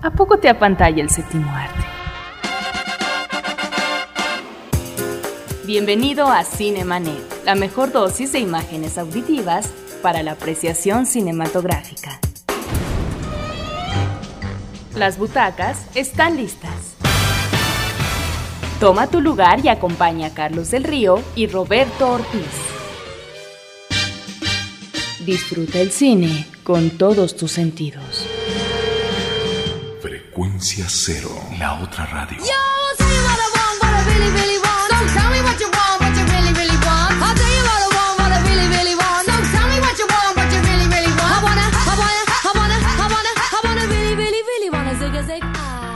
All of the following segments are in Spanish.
¿A poco te apantalla el séptimo arte? Bienvenido a Cinemanet, la mejor dosis de imágenes auditivas para la apreciación cinematográfica. Las butacas están listas. Toma tu lugar y acompaña a Carlos del Río y Roberto Ortiz. Disfruta el cine con todos tus sentidos. Frecuencia cero, la otra radio.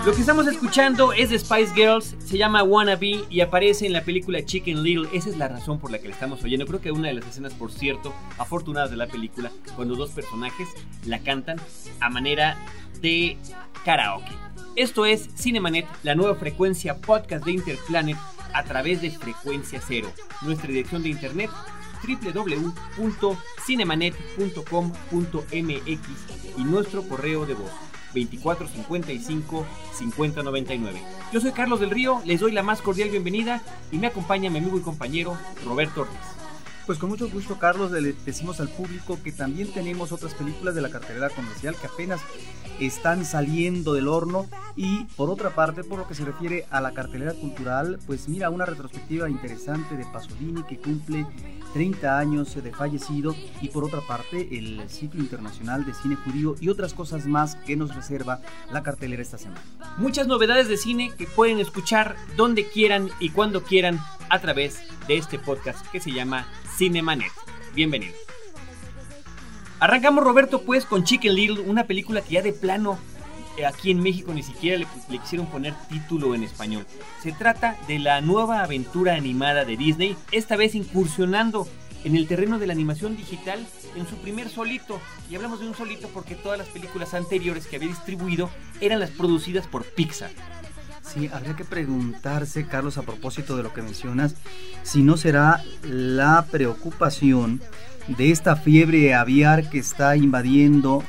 Lo que estamos escuchando es de Spice Girls, se llama Wannabe y aparece en la película Chicken Little. Esa es la razón por la que la estamos oyendo. Creo que una de las escenas, por cierto, afortunadas de la película, cuando dos personajes la cantan a manera de karaoke. Esto es Cinemanet, la nueva frecuencia podcast de Interplanet a través de Frecuencia Cero. Nuestra dirección de internet www.cinemanet.com.mx y nuestro correo de voz 2455 5099. Yo soy Carlos del Río, les doy la más cordial bienvenida y me acompaña mi amigo y compañero Roberto Ortiz. Pues con mucho gusto, Carlos, le decimos al público que también tenemos otras películas de la cartelera comercial que apenas están saliendo del horno y por otra parte, por lo que se refiere a la cartelera cultural, pues mira, una retrospectiva interesante de Pasolini que cumple 30 años de fallecido y por otra parte el ciclo internacional de cine judío y otras cosas más que nos reserva la cartelera esta semana. Muchas novedades de cine que pueden escuchar donde quieran y cuando quieran a través de este podcast que se llama Cinemanet. Bienvenidos. Arrancamos Roberto pues con Chicken Little, una película que ya de plano eh, aquí en México ni siquiera le, le, quisieron poner título en español. Se trata de la nueva aventura animada de Disney, esta vez incursionando en el terreno de la animación digital en su primer solito. Y hablamos de un solito porque todas las películas anteriores que había distribuido eran las producidas por Pixar. Sí, habría que preguntarse, Carlos, a propósito de lo que mencionas, si no será la preocupación de esta fiebre aviar que está invadiendo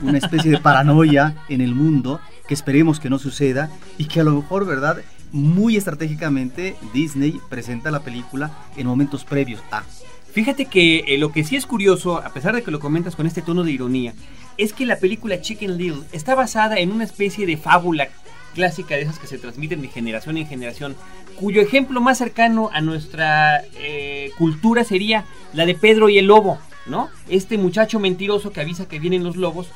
una especie de paranoia en el mundo, que esperemos que no suceda y que a lo mejor, ¿verdad? Muy estratégicamente Disney presenta la película en momentos previos a. Fíjate que eh, lo que sí es curioso, a pesar de que lo comentas con este tono de ironía, es que la película Chicken Little está basada en una especie de fábula clásica de esas que se transmiten de generación en generación, cuyo ejemplo más cercano a nuestra eh, cultura sería la de Pedro y el Lobo, ¿no? Este muchacho mentiroso que avisa que vienen los lobos,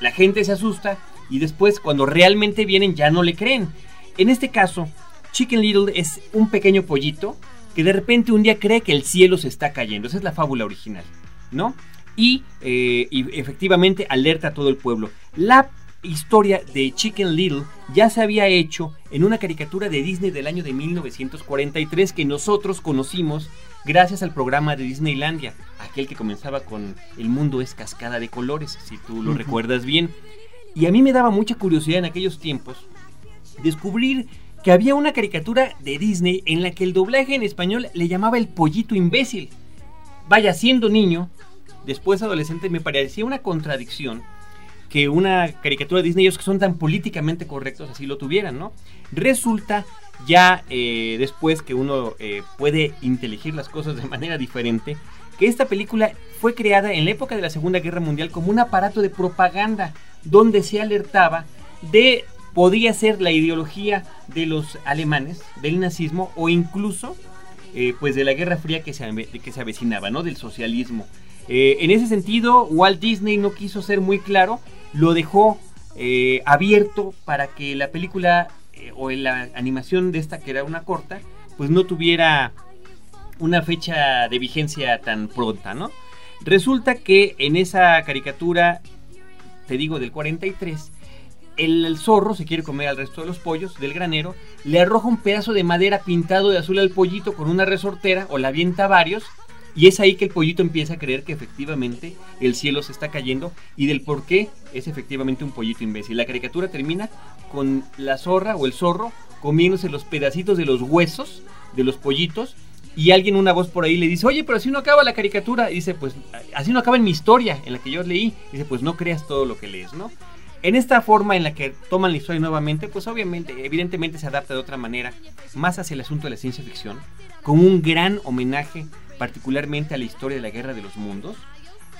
la gente se asusta y después cuando realmente vienen ya no le creen. En este caso, Chicken Little es un pequeño pollito que de repente un día cree que el cielo se está cayendo. Esa es la fábula original, ¿no? Y, eh, y efectivamente alerta a todo el pueblo. La historia de Chicken Little ya se había hecho en una caricatura de Disney del año de 1943 que nosotros conocimos gracias al programa de Disneylandia, aquel que comenzaba con El mundo es cascada de colores, si tú lo uh -huh. recuerdas bien. Y a mí me daba mucha curiosidad en aquellos tiempos descubrir que había una caricatura de Disney en la que el doblaje en español le llamaba el pollito imbécil. Vaya, siendo niño, después adolescente, me parecía una contradicción que una caricatura de Disney, ellos que son tan políticamente correctos, así lo tuvieran, ¿no? Resulta ya eh, después que uno eh, puede inteligir las cosas de manera diferente, que esta película fue creada en la época de la Segunda Guerra Mundial como un aparato de propaganda donde se alertaba de podía ser la ideología de los alemanes, del nazismo o incluso eh, pues de la Guerra Fría que se, que se avecinaba, ¿no? Del socialismo. Eh, en ese sentido, Walt Disney no quiso ser muy claro, lo dejó eh, abierto para que la película eh, o la animación de esta, que era una corta, pues no tuviera una fecha de vigencia tan pronta, ¿no? Resulta que en esa caricatura, te digo, del 43, el, zorro se quiere comer al resto de los pollos del granero, le arroja un pedazo de madera pintado de azul al pollito con una resortera o la avienta varios y es ahí que el pollito empieza a creer que efectivamente el cielo se está cayendo y del por qué es efectivamente un pollito imbécil. La caricatura termina con la zorra o el zorro comiéndose los pedacitos de los huesos de los pollitos y alguien una voz por ahí le dice, oye, pero así no acaba la caricatura. Y dice, pues así no acaba en mi historia, en la que yo leí. Y dice, pues no creas todo lo que lees, ¿no? En esta forma en la que toman la historia nuevamente, pues obviamente, evidentemente se adapta de otra manera, más hacia el asunto de la ciencia ficción, con un gran homenaje particularmente a la historia de la Guerra de los Mundos,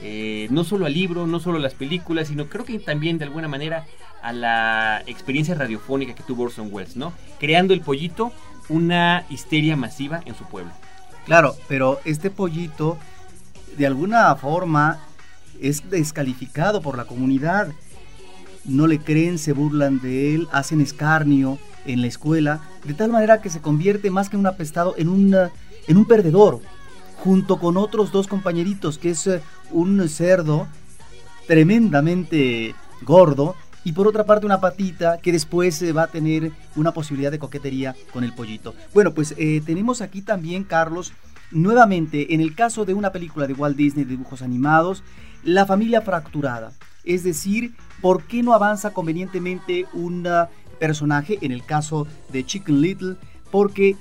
eh, no solo al libro, no solo a las películas, sino creo que también de alguna manera a la experiencia radiofónica que tuvo Orson Welles, ¿no? Creando el pollito una histeria masiva en su pueblo. Claro, pero este pollito de alguna forma es descalificado por la comunidad. No le creen, se burlan de él, hacen escarnio en la escuela, de tal manera que se convierte más que un apestado en, una, en un perdedor, junto con otros dos compañeritos, que es eh, un cerdo tremendamente gordo y por otra parte una patita que después eh, va a tener una posibilidad de coquetería con el pollito. Bueno, pues eh, tenemos aquí también, Carlos, nuevamente, en el caso de una película de Walt Disney de dibujos animados, la familia fracturada. Es decir, ¿por qué no avanza convenientemente un personaje, en el caso de Chicken Little? Porque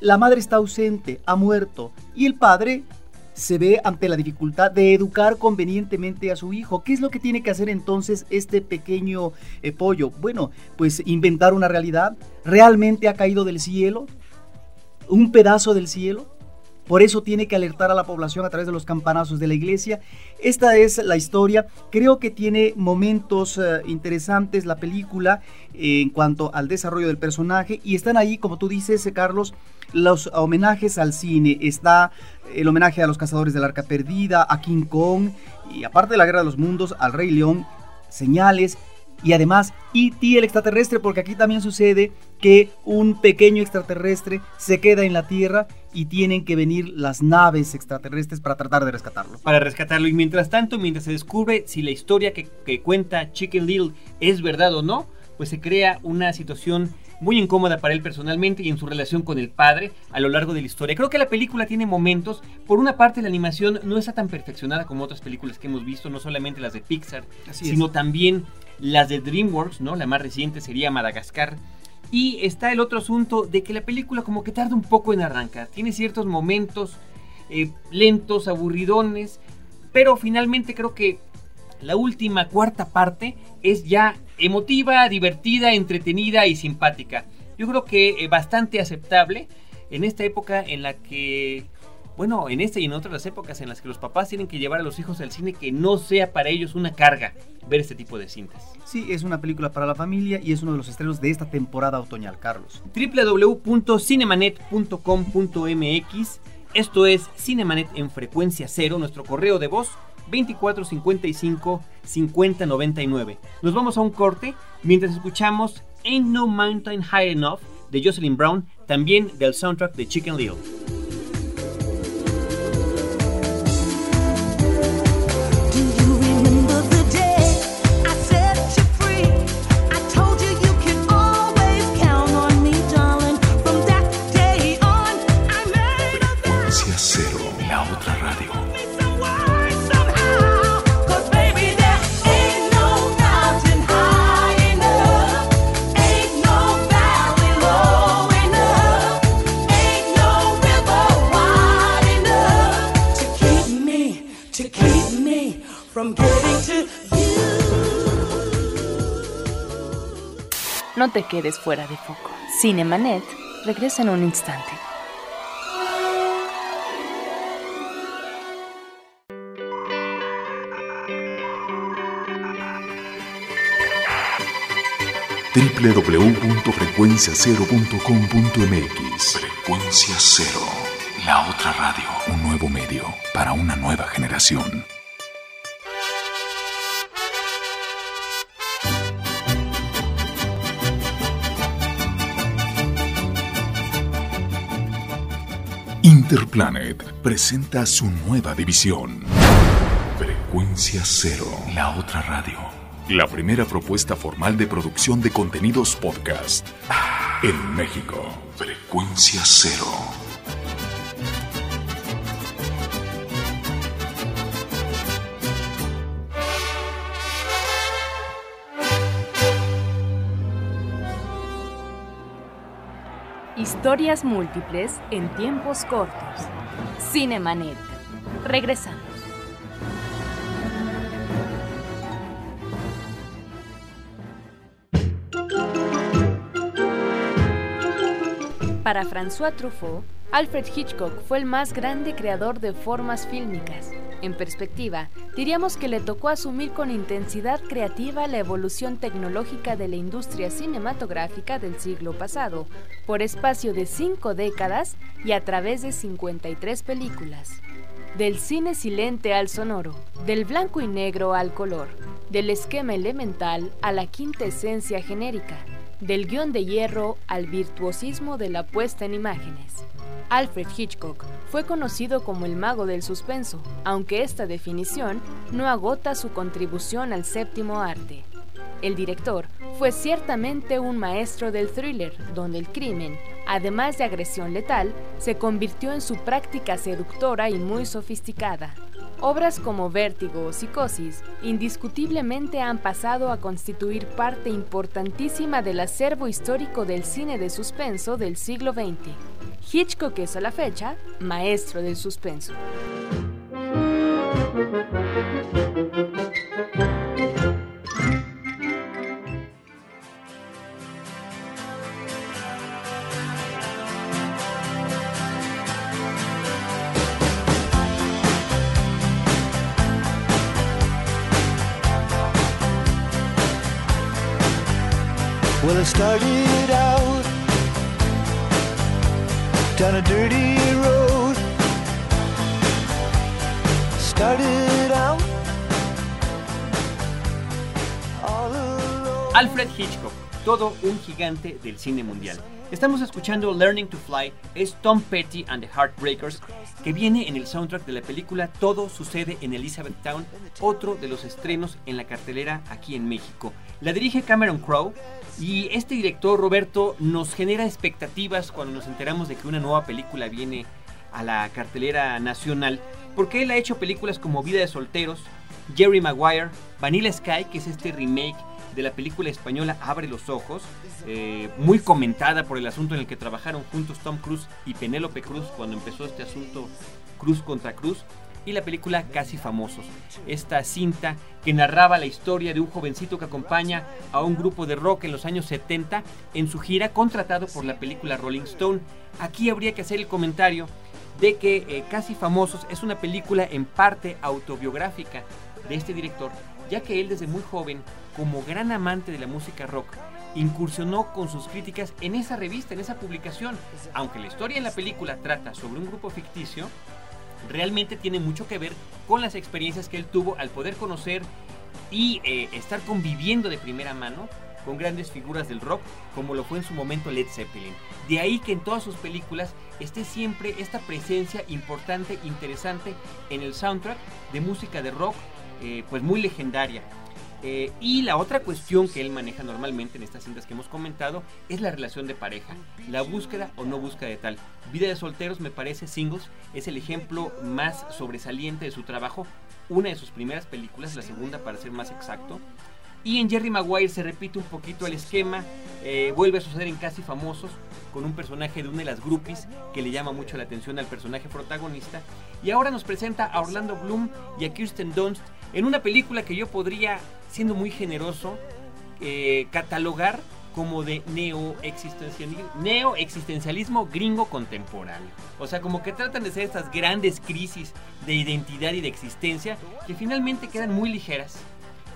la madre está ausente, ha muerto, y el padre se ve ante la dificultad de educar convenientemente a su hijo. ¿Qué es lo que tiene que hacer entonces este pequeño eh, pollo? Bueno, pues inventar una realidad. ¿Realmente ha caído del cielo? ¿Un pedazo del cielo? Por eso tiene que alertar a la población a través de los campanazos de la iglesia. Esta es la historia. Creo que tiene momentos eh, interesantes la película eh, en cuanto al desarrollo del personaje. Y están ahí, como tú dices, eh, Carlos, los homenajes al cine. Está el homenaje a los cazadores del arca perdida, a King Kong. Y aparte de la guerra de los mundos, al Rey León. Señales y además E.T. el extraterrestre, porque aquí también sucede que un pequeño extraterrestre se queda en la Tierra y tienen que venir las naves extraterrestres para tratar de rescatarlo. Para rescatarlo. Y mientras tanto, mientras se descubre si la historia que, que cuenta Chicken Little es verdad o no, pues se crea una situación muy incómoda para él personalmente y en su relación con el padre a lo largo de la historia. Creo que la película tiene momentos, por una parte la animación no está tan perfeccionada como otras películas que hemos visto, no solamente las de Pixar, sino también las de DreamWorks, ¿no? La más reciente sería Madagascar. Y está el otro asunto de que la película como que tarda un poco en arrancar. Tiene ciertos momentos eh, lentos, aburridones, pero finalmente creo que la última cuarta parte es ya emotiva, divertida, entretenida y simpática. Yo creo que eh, bastante aceptable en esta época en la que bueno, en esta y en otras épocas en las que los papás tienen que llevar a los hijos al cine que no sea para ellos una carga ver este tipo de cintas. Sí, es una película para la familia y es uno de los estrenos de esta temporada otoñal, Carlos. www.cinemanet.com.mx Esto es Cinemanet en frecuencia cero, nuestro correo de voz 2455 5099. Nos vamos a un corte mientras escuchamos Ain't No Mountain High Enough de Jocelyn Brown, también del soundtrack de Chicken Little. Te quedes fuera de foco. Cinemanet regresa en un instante. www.frecuenciacero.com.mx Frecuencia Cero, la otra radio, un nuevo medio para una nueva generación. Interplanet presenta su nueva división. Frecuencia Cero, la otra radio. La primera propuesta formal de producción de contenidos podcast en México. Frecuencia Cero. Historias múltiples en tiempos cortos. Cinemanet. Regresamos. Para François Truffaut, Alfred Hitchcock fue el más grande creador de formas fílmicas en perspectiva, diríamos que le tocó asumir con intensidad creativa la evolución tecnológica de la industria cinematográfica del siglo pasado, por espacio de cinco décadas y a través de 53 películas. Del cine silente al sonoro, del blanco y negro al color, del esquema elemental a la quinta esencia genérica, del guion de hierro al virtuosismo de la puesta en imágenes. Alfred Hitchcock fue conocido como el mago del suspenso, aunque esta definición no agota su contribución al séptimo arte. El director fue ciertamente un maestro del thriller, donde el crimen, además de agresión letal, se convirtió en su práctica seductora y muy sofisticada. Obras como Vértigo o Psicosis indiscutiblemente han pasado a constituir parte importantísima del acervo histórico del cine de suspenso del siglo XX. Hitchcock es a la fecha maestro del suspenso. Alfred Hitchcock, todo un gigante del cine mundial. Estamos escuchando Learning to Fly, es Tom Petty and the Heartbreakers, que viene en el soundtrack de la película Todo sucede en Elizabethtown, otro de los estrenos en la cartelera aquí en México. La dirige Cameron Crowe y este director, Roberto, nos genera expectativas cuando nos enteramos de que una nueva película viene a la cartelera nacional, porque él ha hecho películas como Vida de Solteros, Jerry Maguire, Vanilla Sky, que es este remake de la película española Abre los Ojos, eh, muy comentada por el asunto en el que trabajaron juntos Tom Cruise y Penélope Cruz cuando empezó este asunto Cruz contra Cruz, y la película Casi Famosos, esta cinta que narraba la historia de un jovencito que acompaña a un grupo de rock en los años 70 en su gira contratado por la película Rolling Stone. Aquí habría que hacer el comentario de que eh, Casi Famosos es una película en parte autobiográfica de este director, ya que él desde muy joven como gran amante de la música rock, incursionó con sus críticas en esa revista, en esa publicación. Aunque la historia en la película trata sobre un grupo ficticio, realmente tiene mucho que ver con las experiencias que él tuvo al poder conocer y eh, estar conviviendo de primera mano con grandes figuras del rock, como lo fue en su momento Led Zeppelin. De ahí que en todas sus películas esté siempre esta presencia importante, interesante en el soundtrack de música de rock, eh, pues muy legendaria. Eh, y la otra cuestión que él maneja normalmente en estas cintas que hemos comentado es la relación de pareja, la búsqueda o no búsqueda de tal. Vida de solteros me parece Singles es el ejemplo más sobresaliente de su trabajo, una de sus primeras películas, la segunda para ser más exacto. Y en Jerry Maguire se repite un poquito el esquema, eh, vuelve a suceder en Casi Famosos, con un personaje de una de las groupies que le llama mucho la atención al personaje protagonista. Y ahora nos presenta a Orlando Bloom y a Kirsten Dunst en una película que yo podría, siendo muy generoso, eh, catalogar como de neo-existencialismo, gringo contemporáneo. O sea, como que tratan de ser estas grandes crisis de identidad y de existencia que finalmente quedan muy ligeras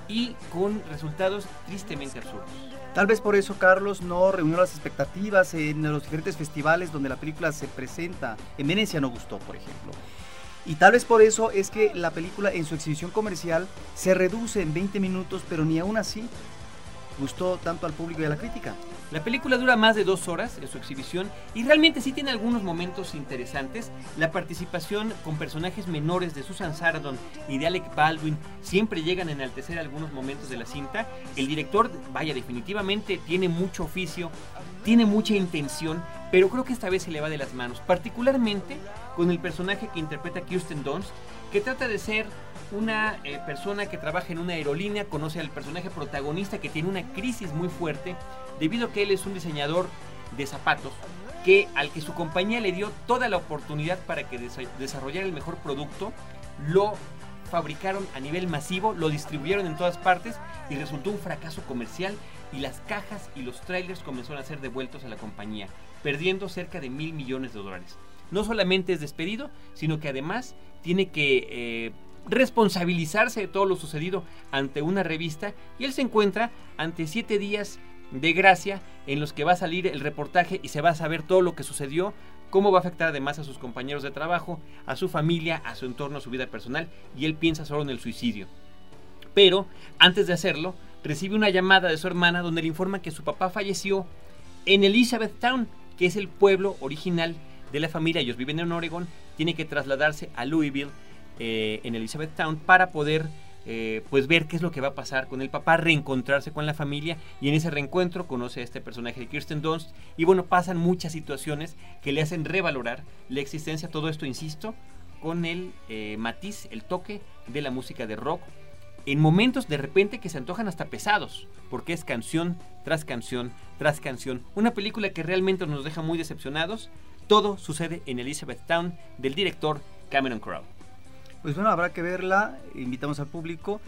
y con resultados tristemente absurdos. Tal vez por eso Carlos no reunió las expectativas en los diferentes festivales donde la película se presenta. En Venecia no gustó, por ejemplo. Y tal vez por eso es que la película en su exhibición comercial se reduce en 20 minutos, pero ni aún así gustó tanto al público y a la crítica. La película dura más de dos horas en su exhibición y realmente sí tiene algunos momentos interesantes. La participación con personajes menores de Susan Sarandon y de Alec Baldwin siempre llegan a enaltecer algunos momentos de la cinta. El director, vaya, definitivamente tiene mucho oficio, tiene mucha intención, pero creo que esta vez se le va de las manos, particularmente con el personaje que interpreta Kirsten Dunst, que trata de ser una eh, persona que trabaja en una aerolínea, conoce al personaje protagonista que tiene una crisis muy fuerte debido a que él es un diseñador de zapatos que al que su compañía le dio toda la oportunidad para que desarrollara el mejor producto, lo fabricaron a nivel masivo, lo distribuyeron en todas partes y resultó un fracaso comercial y las cajas y los trailers comenzaron a ser devueltos a la compañía, perdiendo cerca de mil millones de dólares. No solamente es despedido, sino que además tiene que eh, responsabilizarse de todo lo sucedido ante una revista y él se encuentra ante siete días de gracia en los que va a salir el reportaje y se va a saber todo lo que sucedió, cómo va a afectar además a sus compañeros de trabajo, a su familia, a su entorno, a su vida personal y él piensa solo en el suicidio. Pero antes de hacerlo, recibe una llamada de su hermana donde le informa que su papá falleció en Elizabethtown, que es el pueblo original de la familia. Ellos viven en Oregon, tiene que trasladarse a Louisville eh, en Elizabethtown para poder eh, pues ver qué es lo que va a pasar con el papá, reencontrarse con la familia y en ese reencuentro conoce a este personaje de Kirsten Dunst y bueno, pasan muchas situaciones que le hacen revalorar la existencia, todo esto, insisto, con el eh, matiz, el toque de la música de rock en momentos de repente que se antojan hasta pesados, porque es canción tras canción tras canción, una película que realmente nos deja muy decepcionados, todo sucede en Elizabethtown del director Cameron Crowe. Pues bueno, habrá que verla, invitamos al público.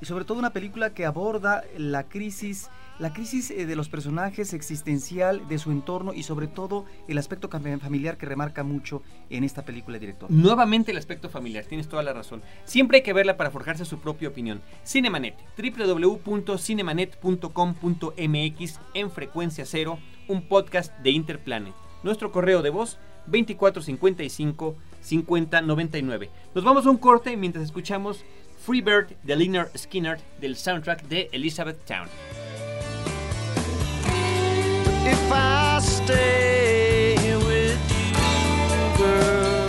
Y sobre todo una película que aborda la crisis, la crisis eh, de los personajes existencial, de su entorno y sobre todo el aspecto familiar que remarca mucho en esta película, director. Nuevamente el aspecto familiar, tienes toda la razón. Siempre hay que verla para forjarse su propia opinión. Cinemanet, www.cinemanet.com.mx en frecuencia cero, un podcast de Interplanet. Nuestro correo de voz 2455 5099. Nos vamos a un corte mientras escuchamos Freebird de Leonard Skinner del soundtrack de Elizabeth Town.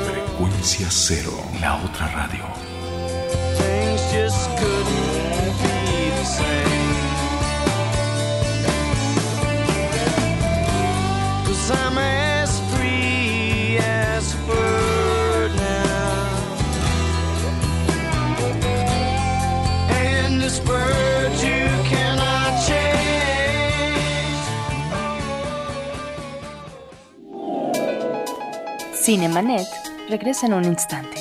Frecuencia cero, la otra radio. Cinemanet regresa en un instante.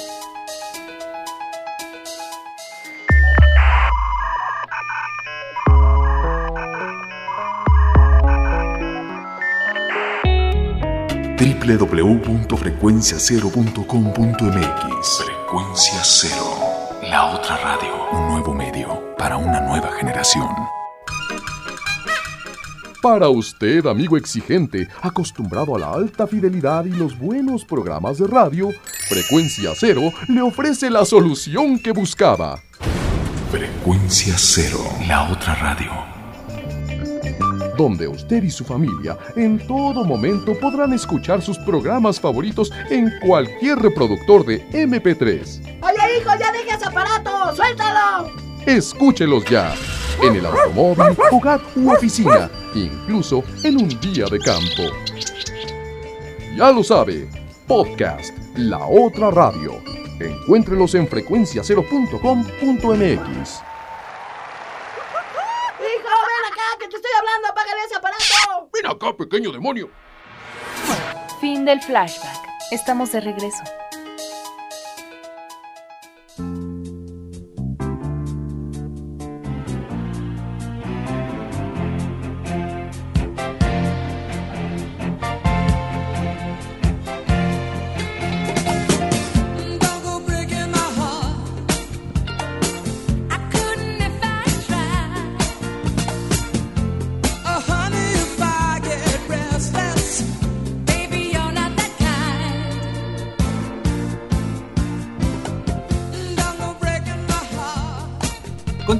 www.frecuenciacero.com.mx Frecuencia Cero, la otra radio, un nuevo medio para una nueva generación. Para usted, amigo exigente, acostumbrado a la alta fidelidad y los buenos programas de radio, Frecuencia Cero le ofrece la solución que buscaba. Frecuencia Cero, la otra radio. Donde usted y su familia en todo momento podrán escuchar sus programas favoritos en cualquier reproductor de MP3. Oye, hijo, ya deje ese aparato, suéltalo. Escúchelos ya en el automóvil, hogar u oficina, incluso en un día de campo. Ya lo sabe, podcast La Otra Radio. Encuéntrelos en frecuenciacero.com.mx. Hijo, ven acá, que te estoy hablando, apágale ese aparato. Ven acá, pequeño demonio. Fin del flashback. Estamos de regreso.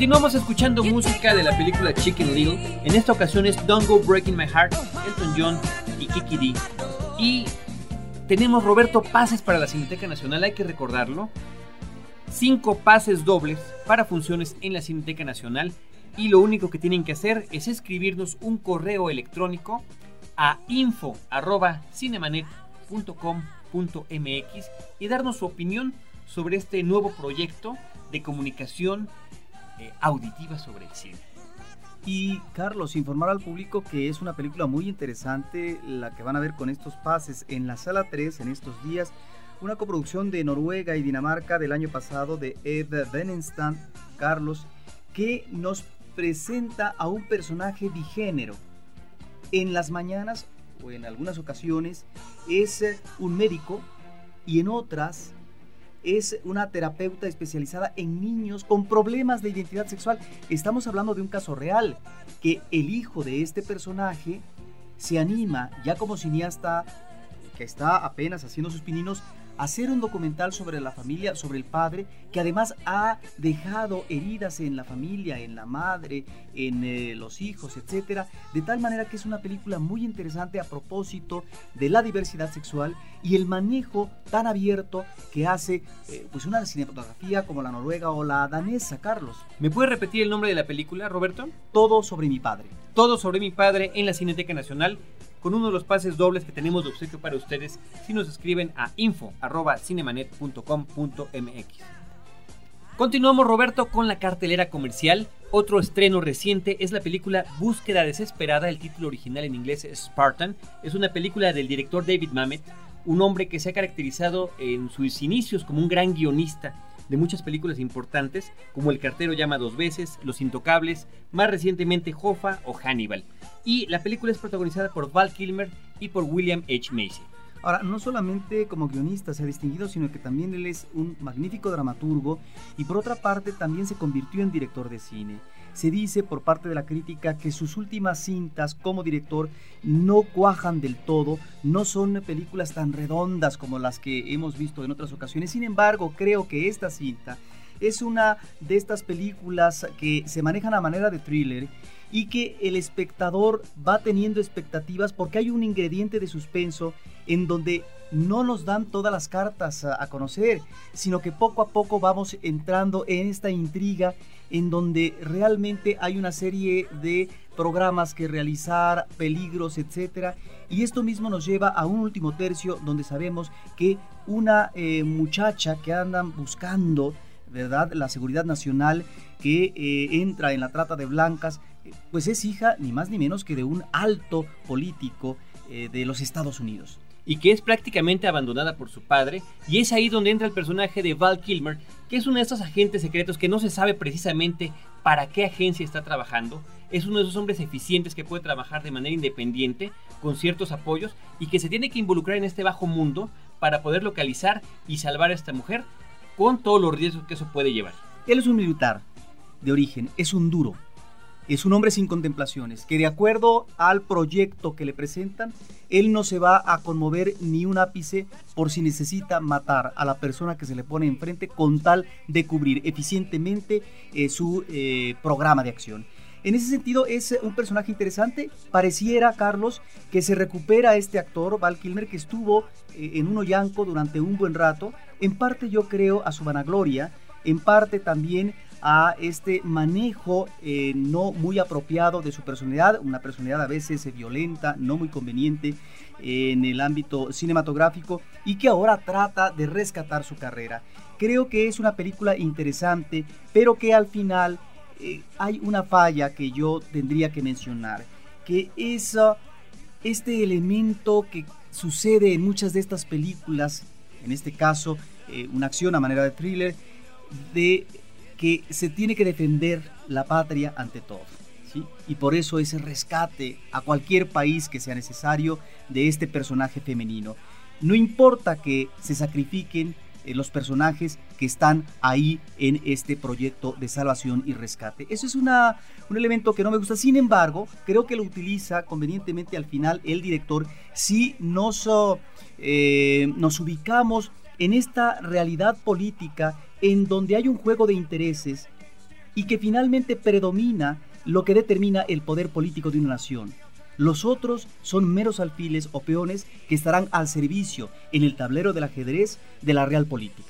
Continuamos escuchando música de la película Chicken Little. En esta ocasión es Don't Go Breaking My Heart, Elton John y Kiki D. Y tenemos Roberto pases para la Cineteca Nacional, hay que recordarlo. Cinco pases dobles para funciones en la Cineteca Nacional. Y lo único que tienen que hacer es escribirnos un correo electrónico a info.cinemanet.com.mx y darnos su opinión sobre este nuevo proyecto de comunicación eh, auditiva sobre el cine. Y Carlos, informar al público que es una película muy interesante la que van a ver con estos pases en la sala 3 en estos días. Una coproducción de Noruega y Dinamarca del año pasado de Ed Venenstam, Carlos, que nos presenta a un personaje bigénero. En las mañanas o en algunas ocasiones es un médico y en otras es una terapeuta especializada en niños con problemas de identidad sexual. Estamos hablando de un caso real, que el hijo de este personaje se anima, ya como cineasta que está apenas haciendo sus pininos, hacer un documental sobre la familia, sobre el padre, que además ha dejado heridas en la familia, en la madre, en eh, los hijos, etcétera, de tal manera que es una película muy interesante a propósito de la diversidad sexual y el manejo tan abierto que hace eh, pues una cinematografía como la noruega o la danesa, Carlos. ¿Me puede repetir el nombre de la película, Roberto? Todo sobre mi padre. Todo sobre mi padre en la Cineteca Nacional con uno de los pases dobles que tenemos de obsequio para ustedes si nos escriben a info.cinemanet.com.mx. Continuamos, Roberto, con la cartelera comercial. Otro estreno reciente es la película Búsqueda Desesperada. El título original en inglés es Spartan. Es una película del director David Mamet, un hombre que se ha caracterizado en sus inicios como un gran guionista de muchas películas importantes, como El cartero llama dos veces, Los Intocables, más recientemente Hoffa o Hannibal. Y la película es protagonizada por Val Kilmer y por William H. Macy. Ahora, no solamente como guionista se ha distinguido, sino que también él es un magnífico dramaturgo y por otra parte también se convirtió en director de cine. Se dice por parte de la crítica que sus últimas cintas como director no cuajan del todo, no son películas tan redondas como las que hemos visto en otras ocasiones. Sin embargo, creo que esta cinta es una de estas películas que se manejan a manera de thriller y que el espectador va teniendo expectativas porque hay un ingrediente de suspenso en donde no nos dan todas las cartas a, conocer, sino que poco a poco vamos entrando en esta intriga en donde realmente hay una serie de programas que realizar, peligros, etcétera, y esto mismo nos lleva a un último tercio donde sabemos que una eh, muchacha que andan buscando, ¿verdad? La seguridad nacional que eh, entra en la trata de blancas, eh, pues es hija ni más ni menos que de un alto político de los Estados Unidos y que es prácticamente abandonada por su padre, y es ahí donde entra el personaje de Val Kilmer, que es uno de esos agentes secretos que no se sabe precisamente para qué agencia está trabajando, es uno de esos hombres eficientes que puede trabajar de manera independiente, con ciertos apoyos, y que se tiene que involucrar en este bajo mundo para poder localizar y salvar a esta mujer, con todos los riesgos que eso puede llevar. Él es un militar de origen, es un duro, es un hombre sin contemplaciones, que de acuerdo al proyecto que le presentan, él no se va a conmover ni un ápice por si necesita matar a la persona que se le pone enfrente con tal de cubrir eficientemente eh, su eh, programa de acción. En ese sentido es un personaje interesante. Pareciera, Carlos, que se recupera este actor, Val Kilmer, que estuvo eh, en un Ollanco durante un buen rato. En parte yo creo a su vanagloria, en parte también a este manejo eh, no muy apropiado de su personalidad, una personalidad a veces violenta, no muy conveniente en el ámbito cinematográfico y que ahora trata de rescatar su carrera. Creo que es una película interesante, pero que al final eh, hay una falla que yo tendría que mencionar, que es este elemento que sucede en muchas de estas películas, en este caso eh, una acción a manera de thriller, de que se tiene que defender la patria ante todo. Y por eso ese rescate a cualquier país que sea necesario de este personaje femenino. No importa que se sacrifiquen eh, los personajes que están ahí en este proyecto de salvación y rescate. Eso es una, un elemento que no me gusta. Sin embargo, creo que lo utiliza convenientemente al final el director si nos, eh, nos ubicamos en esta realidad política en donde hay un juego de intereses y que finalmente predomina lo que determina el poder político de una nación. Los otros son meros alfiles o peones que estarán al servicio en el tablero del ajedrez de la real política.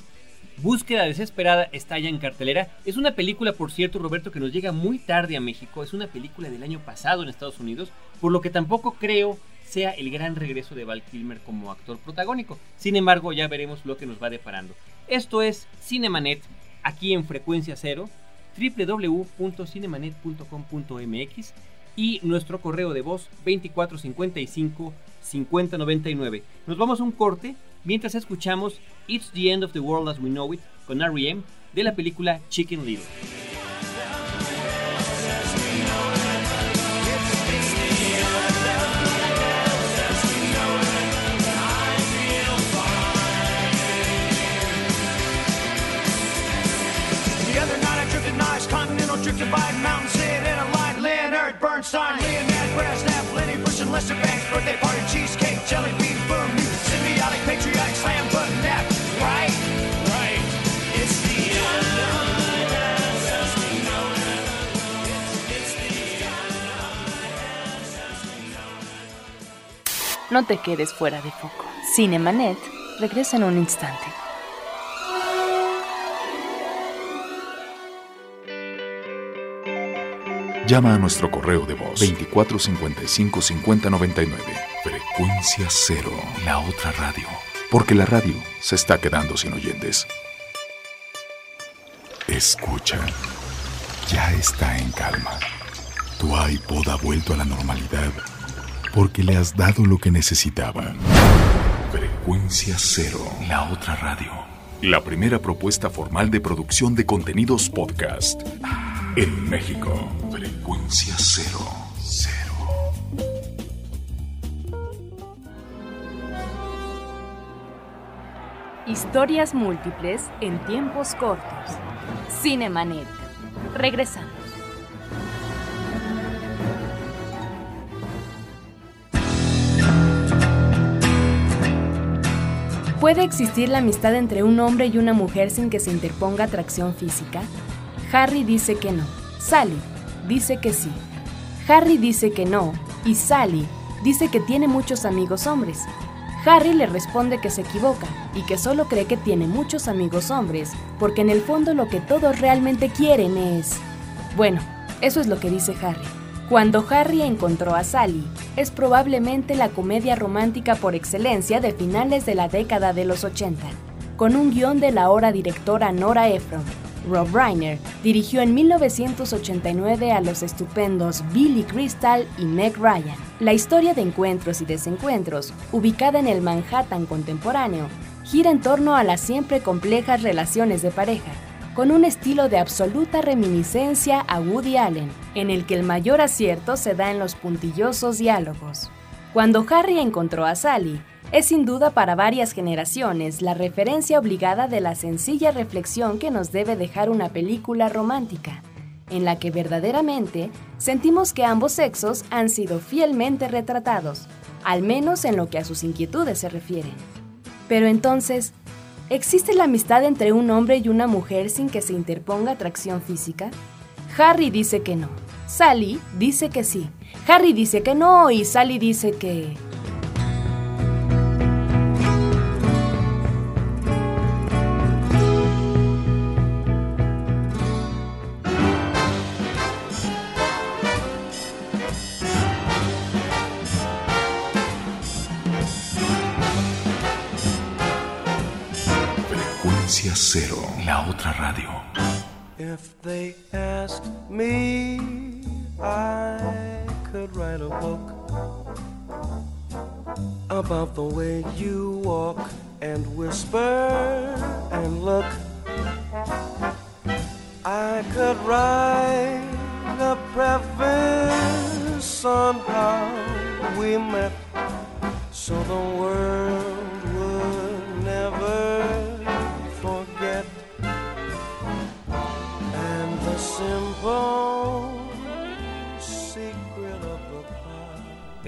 Búsqueda desesperada está ya en cartelera. Es una película, por cierto, Roberto, que nos llega muy tarde a México. Es una película del año pasado en Estados Unidos, por lo que tampoco creo sea el gran regreso de Val Kilmer como actor protagónico. Sin embargo, ya veremos lo que nos va deparando. Esto es Cinemanet, aquí en frecuencia cero, www.cinemanet.com.mx y nuestro correo de voz 2455 5099. Nos vamos a un corte mientras escuchamos It's the End of the World as We Know It con R.E.M. de la película Chicken Little. Mountains Einstein, Leonard, Brezhnev, Lenny Bush, and Lester Banks, birthday party, cheesecake, jelly bean, boom, symbiotic, patriotic, slam button nap, right? Right. It's the No te quedes fuera de foco. Cinemanet regresa en un instante. Llama a nuestro correo de voz 2455 5099. Frecuencia cero. La otra radio. Porque la radio se está quedando sin oyentes. Escucha. Ya está en calma. Tu iPod ha vuelto a la normalidad porque le has dado lo que necesitaba. Frecuencia cero. La otra radio. La primera propuesta formal de producción de contenidos podcast en México. Frecuencia cero. Cero. Historias múltiples en tiempos cortos. Cinemanet. Regresamos. ¿Puede existir la amistad entre un hombre y una mujer sin que se interponga atracción física? Harry dice que no. Sally dice que sí. Harry dice que no. Y Sally dice que tiene muchos amigos hombres. Harry le responde que se equivoca y que solo cree que tiene muchos amigos hombres, porque en el fondo lo que todos realmente quieren es... Bueno, eso es lo que dice Harry. Cuando Harry encontró a Sally, es probablemente la comedia romántica por excelencia de finales de la década de los 80, con un guion de la ahora directora Nora Ephron. Rob Reiner dirigió en 1989 a los estupendos Billy Crystal y Meg Ryan. La historia de encuentros y desencuentros, ubicada en el Manhattan contemporáneo, gira en torno a las siempre complejas relaciones de pareja, con un estilo de absoluta reminiscencia a Woody Allen, en el que el mayor acierto se da en los puntillosos diálogos. Cuando Harry encontró a Sally, es sin duda para varias generaciones la referencia obligada de la sencilla reflexión que nos debe dejar una película romántica, en la que verdaderamente sentimos que ambos sexos han sido fielmente retratados, al menos en lo que a sus inquietudes se refieren. Pero entonces, ¿existe la amistad entre un hombre y una mujer sin que se interponga atracción física? Harry dice que no. Sally dice que sí. Harry dice que no y Sally dice que... cero. La otra radio. If they asked me, I could write a book about the way you walk and whisper and look. I could write a preface on how we met so the world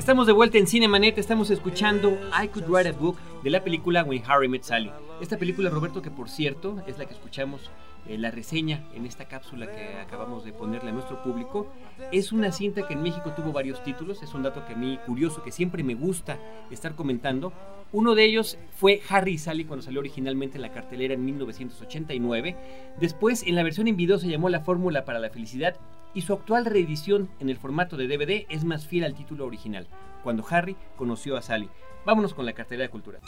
Estamos de vuelta en Cinemanet, estamos escuchando I Could Write a Book de la película When Harry Met Sally. Esta película, Roberto, que por cierto es la que escuchamos eh, la reseña en esta cápsula que acabamos de ponerle a nuestro público, es una cinta que en México tuvo varios títulos, es un dato que a mí curioso, que siempre me gusta estar comentando. Uno de ellos fue Harry y Sally cuando salió originalmente en la cartelera en 1989. Después, en la versión en video se llamó La Fórmula para la Felicidad y su actual reedición en el formato de DVD es más fiel al título original, cuando Harry conoció a Sally. Vámonos con la cartelera de cultura.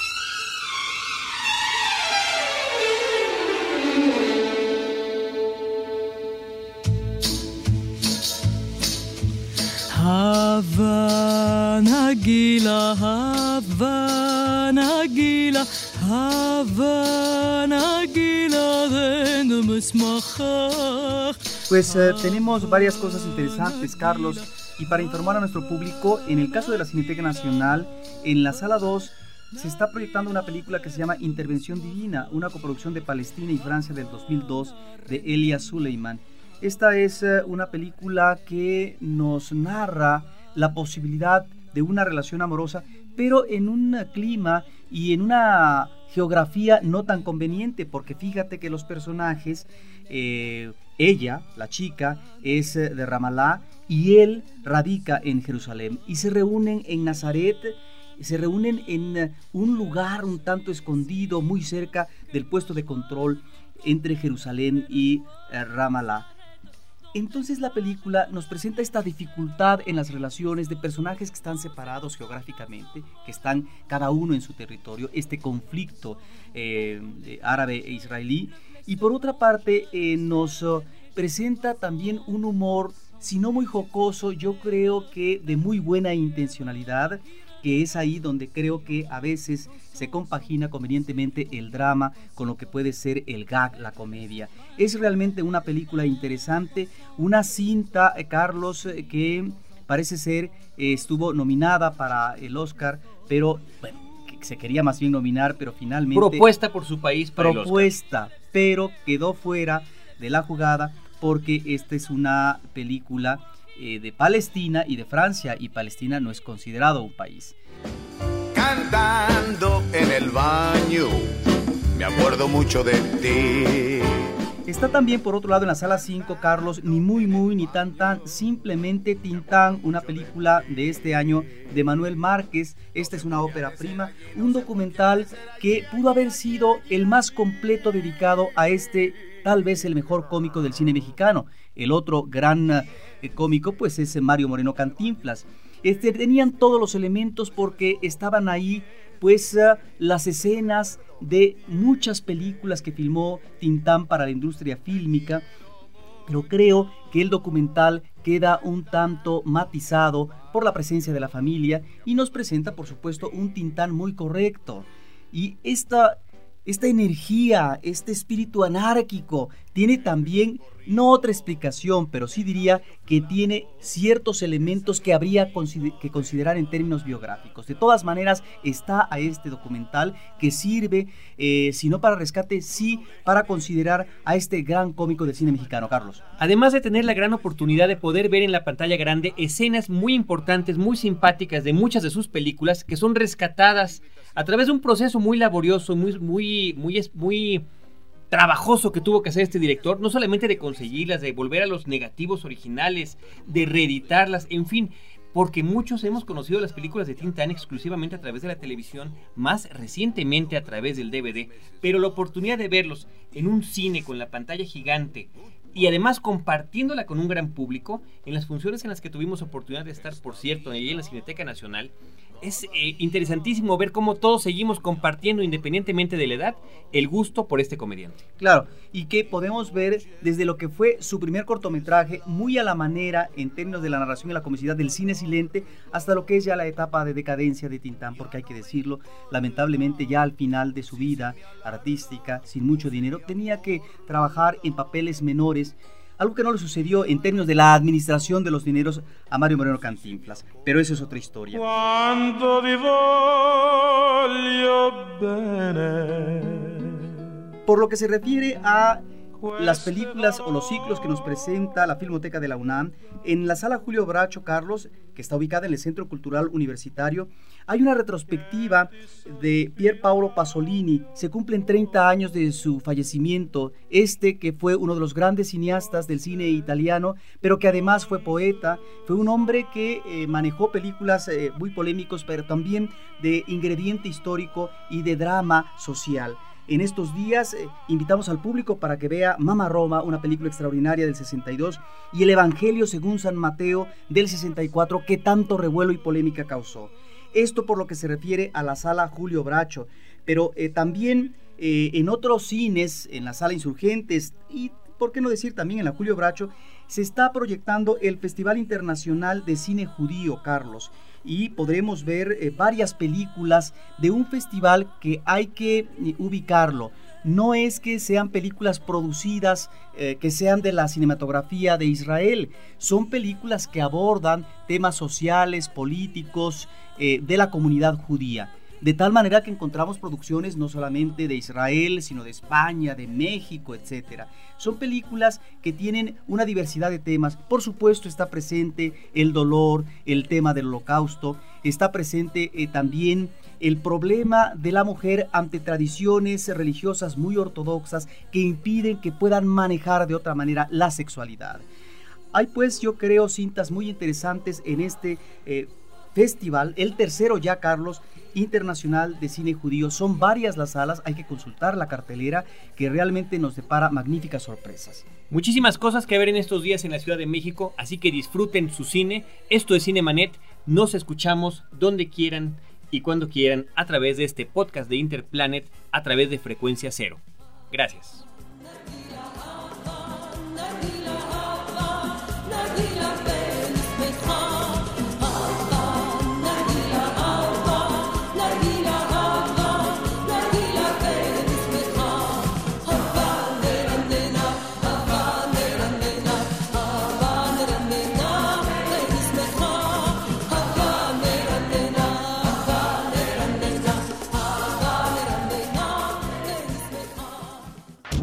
Havana Gila, Havana Gila, Havana Pues eh, tenemos varias cosas interesantes, Carlos. Y para informar a nuestro público, en el caso de la Cineteca Nacional, en la sala 2 se está proyectando una película que se llama Intervención Divina, una coproducción de Palestina y Francia del 2002 de Elia Suleiman. Esta es eh, una película que nos narra la posibilidad de una relación amorosa, pero en un clima y en una geografía no tan conveniente, porque fíjate que los personajes, eh, ella, la chica, es eh, de Ramalá y él radica en Jerusalén y se reúnen en Nazaret se reúnen en eh, un lugar un tanto escondido, muy cerca del puesto de control entre Jerusalén y Ramalá. Entonces la película nos presenta esta dificultad en las relaciones de personajes que están separados geográficamente, que están cada uno en su territorio, este conflicto eh, árabe e israelí. Y por otra parte eh, nos oh, presenta también un humor, si no muy jocoso, yo creo que de muy buena intencionalidad, que es ahí donde creo que a veces se compagina convenientemente el drama con lo que puede ser el gag, la comedia. Es realmente una película interesante, una cinta, eh, Carlos, eh, que parece ser eh, estuvo nominada para el Oscar, pero bueno, se quería más bien nominar, pero finalmente... Propuesta por su país para Propuesta, pero quedó fuera de la jugada porque esta es una película eh, de Palestina y de Francia, y Palestina no es considerado un país. Cantando en el baño, me acuerdo mucho de ti. Está también por otro lado en la sala 5, Carlos, ni muy muy ni tan tan, simplemente Tintán, una película de este año de Manuel Márquez. Esta es una ópera prima, un documental que pudo haber sido el más completo dedicado a este, tal vez el mejor cómico del cine mexicano. El otro gran cómico, pues es Mario Moreno Cantinflas. Este, tenían todos los elementos porque estaban ahí pues las escenas de muchas películas que filmó Tintán para la industria fílmica, pero creo que el documental queda un tanto matizado por la presencia de la familia y nos presenta por supuesto un Tintán muy correcto. Y esta, esta energía, este espíritu anárquico, tiene también no otra explicación, pero sí diría que tiene ciertos elementos que habría que considerar en términos biográficos. De todas maneras, está a este documental que sirve, eh, si no para rescate, sí para considerar a este gran cómico del cine mexicano, Carlos. Además de tener la gran oportunidad de poder ver en la pantalla grande escenas muy importantes, muy simpáticas de muchas de sus películas que son rescatadas a través de un proceso muy laborioso, muy, muy, muy, muy trabajoso que tuvo que hacer este director, no solamente de conseguirlas, de volver a los negativos originales, de reeditarlas, en fin, porque muchos hemos conocido las películas de Tintan exclusivamente a través de la televisión, más recientemente a través del DVD, pero la oportunidad de verlos en un cine con la pantalla gigante y además compartiéndola con un gran público en las funciones en las que tuvimos oportunidad de estar, por cierto, ahí en la Cineteca Nacional, es eh, interesantísimo ver cómo todos seguimos compartiendo, independientemente de la edad, el gusto por este comediante. Claro, y que podemos ver desde lo que fue su primer cortometraje, muy a la manera en términos de la narración y la comicidad del cine silente, hasta lo que es ya la etapa de decadencia de Tintán, porque hay que decirlo, lamentablemente ya al final de su vida artística, sin mucho dinero, tenía que trabajar en papeles menores algo que no le sucedió en términos de la administración de los dineros a Mario Moreno Cantinflas. Pero eso es otra historia. Por lo que se refiere a las películas o los ciclos que nos presenta la Filmoteca de la UNAM, en la sala Julio Bracho Carlos, que está ubicada en el Centro Cultural Universitario, hay una retrospectiva de Pier Paolo Pasolini. Se cumplen 30 años de su fallecimiento. Este que fue uno de los grandes cineastas del cine italiano, pero que además fue poeta. Fue un hombre que eh, manejó películas eh, muy polémicos, pero también de ingrediente histórico y de drama social. En estos días eh, invitamos al público para que vea Mama Roma, una película extraordinaria del 62, y el Evangelio según San Mateo del 64, que tanto revuelo y polémica causó. Esto por lo que se refiere a la sala Julio Bracho, pero eh, también eh, en otros cines, en la sala Insurgentes y, por qué no decir, también en la Julio Bracho, se está proyectando el Festival Internacional de Cine Judío, Carlos y podremos ver eh, varias películas de un festival que hay que eh, ubicarlo. No es que sean películas producidas, eh, que sean de la cinematografía de Israel, son películas que abordan temas sociales, políticos, de la comunidad judía. De tal manera que encontramos producciones no solamente de Israel, sino de España, de México, etc. Son películas que tienen una diversidad de temas. Por supuesto está presente el dolor, el tema del holocausto, está presente eh, también el problema de la mujer ante tradiciones religiosas muy ortodoxas que impiden que puedan manejar de otra manera la sexualidad. Hay pues yo creo cintas muy interesantes en este eh, festival, el tercero ya Carlos, Internacional de Cine Judío. Son varias las salas, hay que consultar la cartelera que realmente nos depara magníficas sorpresas. Muchísimas cosas que ver en estos días en la Ciudad de México, así que disfruten su cine. Esto es Cinemanet, nos escuchamos donde quieran y cuando quieran a través de este podcast de Interplanet a través de frecuencia cero. Gracias.